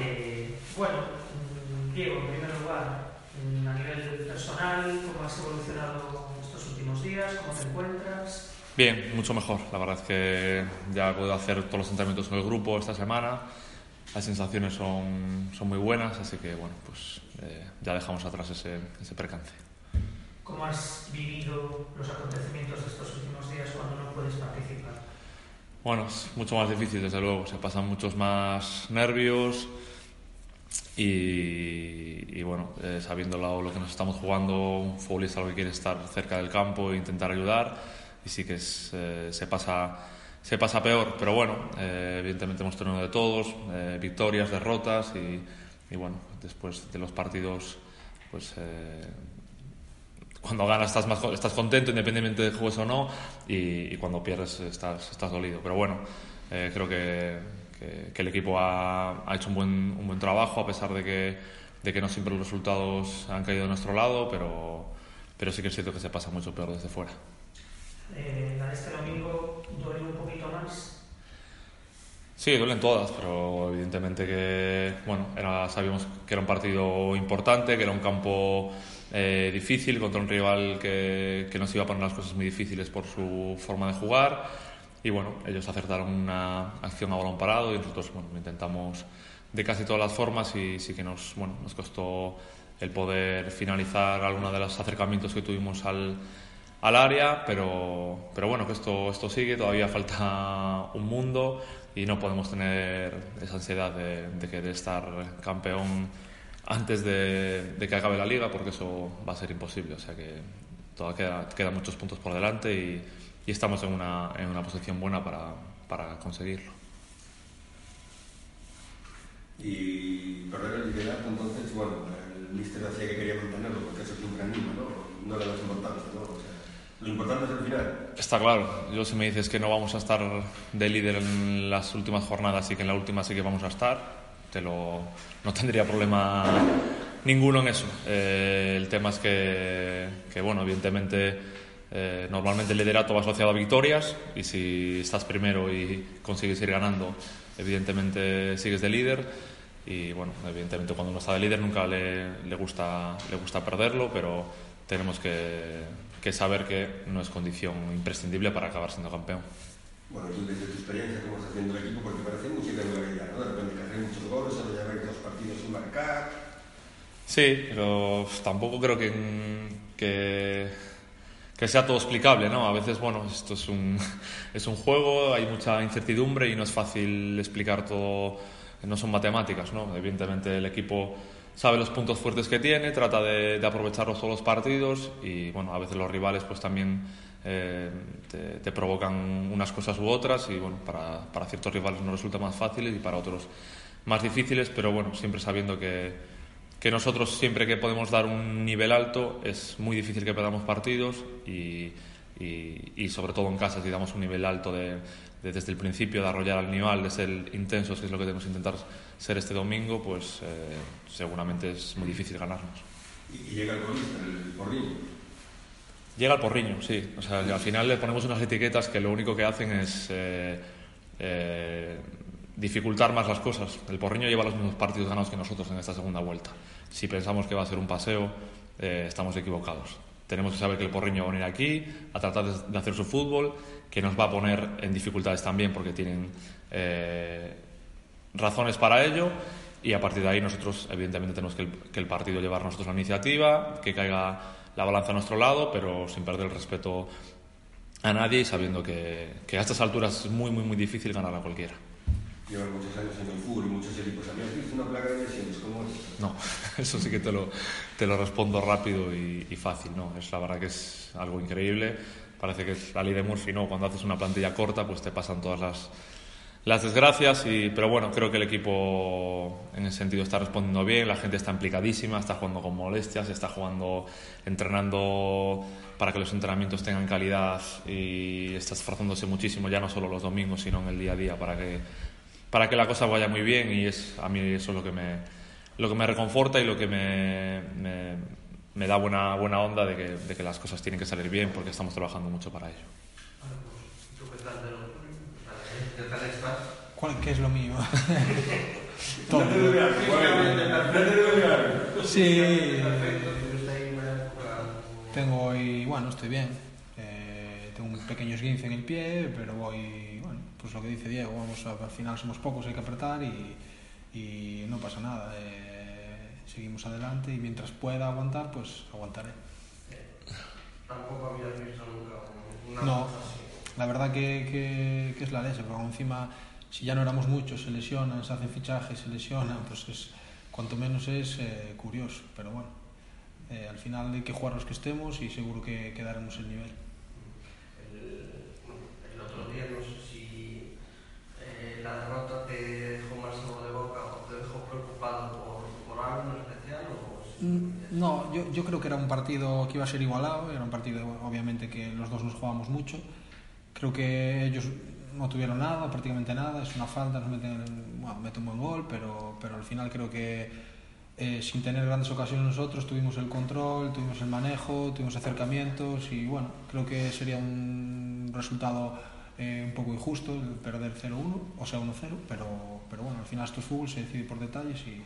Eh, bueno, mm, Diego, en primer lugar, mm, a nivel personal, ¿cómo has evolucionado estos últimos días? ¿Cómo te encuentras? Bien, mucho mejor. La verdad es que ya he podido hacer todos los entrenamientos con el grupo esta semana. Las sensaciones son, son muy buenas, así que bueno, pues eh, ya dejamos atrás ese, ese percance. ¿Cómo has vivido los acontecimientos de estos últimos días cuando no puedes participar? Bueno, es mucho más difícil, desde luego. Se pasan muchos más nervios y, bueno, eh, sabiendo lo, que nos estamos jugando, un futbolista lo que quiere estar cerca del campo e intentar ayudar. Y sí que eh, se, pasa, se pasa peor, pero bueno, eh, evidentemente hemos tenido de todos, victorias, derrotas y, y bueno, después de los partidos, pues cuando ganas estás, más, estás contento independientemente de juegues o no y, y cuando pierdes estás, estás dolido. Pero bueno, eh, creo que, que, que el equipo ha, ha, hecho un buen, un buen trabajo a pesar de que, de que no siempre los resultados han caído de nuestro lado, pero, pero sí que es cierto que se pasa mucho peor desde fuera. Eh, este domingo duele un poquito más. Sí, duelen todas, pero evidentemente que, bueno, era, sabíamos que era un partido importante, que era un campo eh, difícil contra un rival que, que, nos iba a poner las cosas muy difíciles por su forma de jugar. Y bueno, ellos acertaron una acción a balón parado y nosotros bueno, intentamos de casi todas las formas y sí que nos, bueno, nos costó el poder finalizar algunos de los acercamientos que tuvimos al, al área, pero, pero bueno, que esto, esto sigue, todavía falta un mundo y no podemos tener esa ansiedad de, de querer estar campeón antes de, de, que acabe la liga, porque eso va a ser imposible. O sea que todavía queda, quedan muchos puntos por delante y, y estamos en una, en una, posición buena para, para conseguirlo. Y perder el liderato, entonces, bueno, el míster decía que quería mantenerlo porque eso siempre anima, ¿no? No le das importancia, ¿no? O sea, lo importante es el final. Está claro. Yo si me dices que no vamos a estar de líder en las últimas jornadas y que en la última sí que vamos a estar, te lo, no tendría problema ninguno en eso. Eh, el tema es que, que bueno, evidentemente eh, normalmente el liderato va asociado a victorias y si estás primero y consigues ir ganando, evidentemente sigues de líder. Y bueno, evidentemente cuando uno está de líder nunca le, le, gusta, le gusta perderlo, pero tenemos que, que saber que no es condición imprescindible para acabar siendo campeón. Bueno, tú desde tu experiencia, ¿cómo estás viendo el equipo? Porque parece mucha irregularidad, ¿no? De repente que hacer muchos goles, solo ya dos partidos sin marcar. Sí, pero tampoco creo que, que, que, sea todo explicable, ¿no? A veces, bueno, esto es un, es un juego, hay mucha incertidumbre y no es fácil explicar todo, no son matemáticas, ¿no? Evidentemente el equipo sabe los puntos fuertes que tiene, trata de, de aprovecharlos todos los partidos y bueno, a veces los rivales pues también eh, te, te, provocan unas cosas u otras y bueno, para, para ciertos rivales nos resulta más fáciles y para otros más difíciles, pero bueno, siempre sabiendo que, que nosotros siempre que podemos dar un nivel alto es muy difícil que perdamos partidos y, y, y sobre todo en casa si damos un nivel alto de, de, desde el principio de arrollar al nivel, de ser intensos, que es lo que tenemos que intentar ser este domingo, pues eh, seguramente es muy difícil ganarnos. ¿Y llega el golista, el? Llega el porriño, sí. O sea, al final le ponemos unas etiquetas que lo único que hacen es eh, eh, dificultar más las cosas. El porriño lleva los mismos partidos ganados que nosotros en esta segunda vuelta. Si pensamos que va a ser un paseo, eh, estamos equivocados. Tenemos que saber que el porriño va a venir aquí a tratar de, de hacer su fútbol, que nos va a poner en dificultades también porque tienen eh, razones para ello y a partir de ahí nosotros evidentemente tenemos que el, que el, partido llevar nosotros la iniciativa, que caiga la balanza a nuestro lado, pero sin perder el respeto a nadie y sabiendo que, que a estas alturas es muy, muy, muy difícil ganar a cualquiera. Llevan muchos años en el fútbol y muchos equipos. ¿Habías visto una plaga de lesiones? ¿Cómo es? No, eso sí que te lo, te lo respondo rápido y, y, fácil. No, es la verdad que es algo increíble. Parece que es la ley de Murphy, ¿no? Cuando haces una plantilla corta, pues te pasan todas las las desgracias, y, pero bueno, creo que el equipo en ese sentido está respondiendo bien, la gente está implicadísima, está jugando con molestias, está jugando, entrenando para que los entrenamientos tengan calidad y está esforzándose muchísimo, ya no solo los domingos, sino en el día a día, para que, para que la cosa vaya muy bien y es a mí eso es lo que me, lo que me reconforta y lo que me, me, me da buena, buena onda de que, de que las cosas tienen que salir bien porque estamos trabajando mucho para ello. ¿Qué tal estás? ¿Cuál, ¿Qué es lo mío? Todo. Sí. Tengo hoy, bueno, estoy bien. Eh, tengo un pequeño esguince en el pie, pero voy, bueno, pues lo que dice Diego, vamos a- al final somos pocos, hay que apretar y, y no pasa nada. eh, seguimos adelante y mientras pueda aguantar, pues aguantaré. Tampoco habías visto nunca una No. cosa así. La verdad que, que- que es la leche, porque encima, si ya no éramos muchos, se lesionan, se hacen fichajes, se lesionan, pues es, cuanto menos es eh, curioso. Pero bueno, eh, al final hay que jugar los que estemos y seguro que, que daremos el nivel. El, el otro día no sé si eh, la derrota te dejó más sabor de boca o te dejó preocupado por, por algo en especial o Mm, No, yo, yo creo que era un partido que iba a ser igualado, era un partido obviamente que los dos nos jugábamos mucho. Creo que ellos no tuvieron nada, prácticamente nada, es una falta, nos meten, bueno, meten un buen gol, pero, pero al final creo que eh, sin tener grandes ocasiones nosotros tuvimos el control, tuvimos el manejo, tuvimos acercamientos y bueno, creo que sería un resultado eh, un poco injusto el perder 0-1, o sea 1-0, pero, pero bueno, al final esto es fútbol, se decide por detalles y,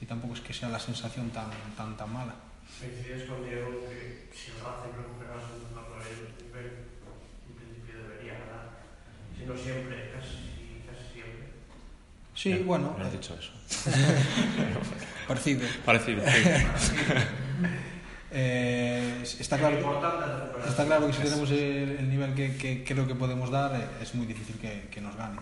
y tampoco es que sea la sensación tan, tan, tan mala. Coincides con Diego que si el Racing recupera su mejor nivel, en principio debería ganar. Si no siempre, casi, casi siempre. Sí, Bien, bueno, no has eh, dicho eso. parecido. Parecido, sí. Eh, está claro que... Está claro que si tenemos el, el nivel que, que creo que podemos dar, eh, es muy difícil que, que nos gane.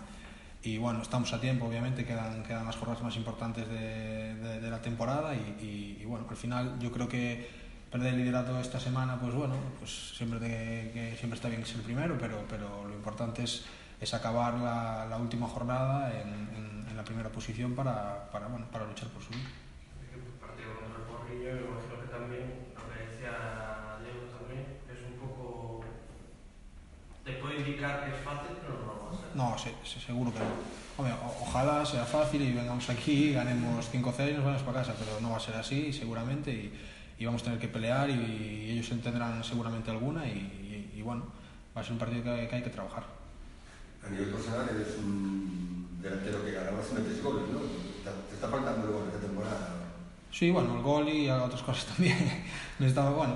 Y bueno, estamos a tiempo, obviamente, quedan, quedan las jornadas más importantes de, de- de la temporada y, y- y bueno, al final yo creo que perder el liderato esta semana, pues bueno, pues siempre, te- que siempre está bien ser el primero, pero, pero lo importante es, es acabar la, la última jornada en, en- en la primera posición para, para, bueno, para luchar por subir. Partido contra el Porrillo, imagino que también, lo que decía Diego también, es un poco... Te puede indicar que es fácil, pero no lo va a ser. No, sí, sí, seguro que no. Hombre, ojalá sea fácil y vengamos aquí, ganemos 5-0 y nos vamos para casa, pero no va a ser así seguramente y, y vamos a tener que pelear y, y ellos tendrán seguramente alguna y, y- y bueno, va a ser un partido que, que hay que trabajar. A nivel personal eres un delantero que ganabas y metes goles, ¿no? Te, te está faltando el gol esta temporada. Sí, bueno, el gol y otras cosas también. Me estaba, bueno,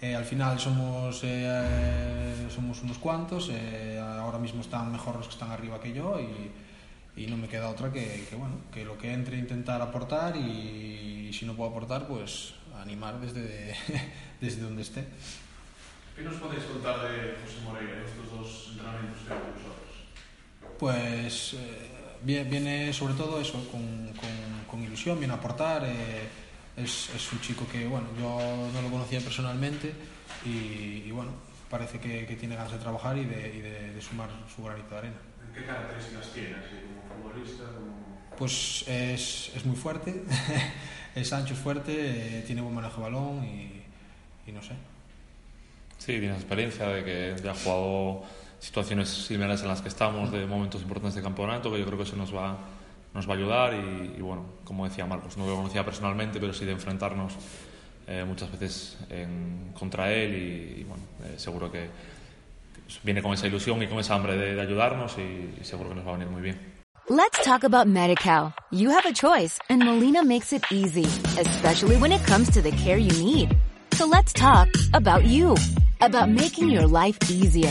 eh, al final somos, eh, somos unos cuantos, eh, ahora mismo están mejor los que están arriba que yo y, y no me queda otra que, que, bueno, que lo que entre intentar aportar y, si no puedo aportar, pues animar desde, desde donde esté. ¿Qué nos podéis contar de José Moreira en estos dos entrenamientos que vosotros? Pues eh, vie- viene sobre todo eso, con, con- con ilusión, viene a aportar. eh, es, es un chico que, bueno, yo no lo conocía personalmente y, y, bueno, parece que, que tiene ganas de trabajar y de, y de- de sumar su granito de arena. ¿Qué características tiene así como futbolista? Como... Pues es, es muy fuerte, es ancho, es fuerte, eh, tiene buen manejo de balón y, y no sé. Sí, tienes experiencia de que ya ha jugado situaciones similares en las que estamos, de momentos importantes de campeonato, que yo creo que eso nos va, nos va a ayudar y, y bueno, como decía Marcos, no lo conocía personalmente, pero sí de enfrentarnos eh, muchas veces en- contra él y, y, bueno, eh, seguro que viene con esa ilusión y con esa hambre de, de ayudarnos y, y seguro que nos va a venir muy bien. Let's talk about MediCal. You have a choice, and Molina makes it easy, especially when it comes to the care you need. So let's talk about you, about making your life easier,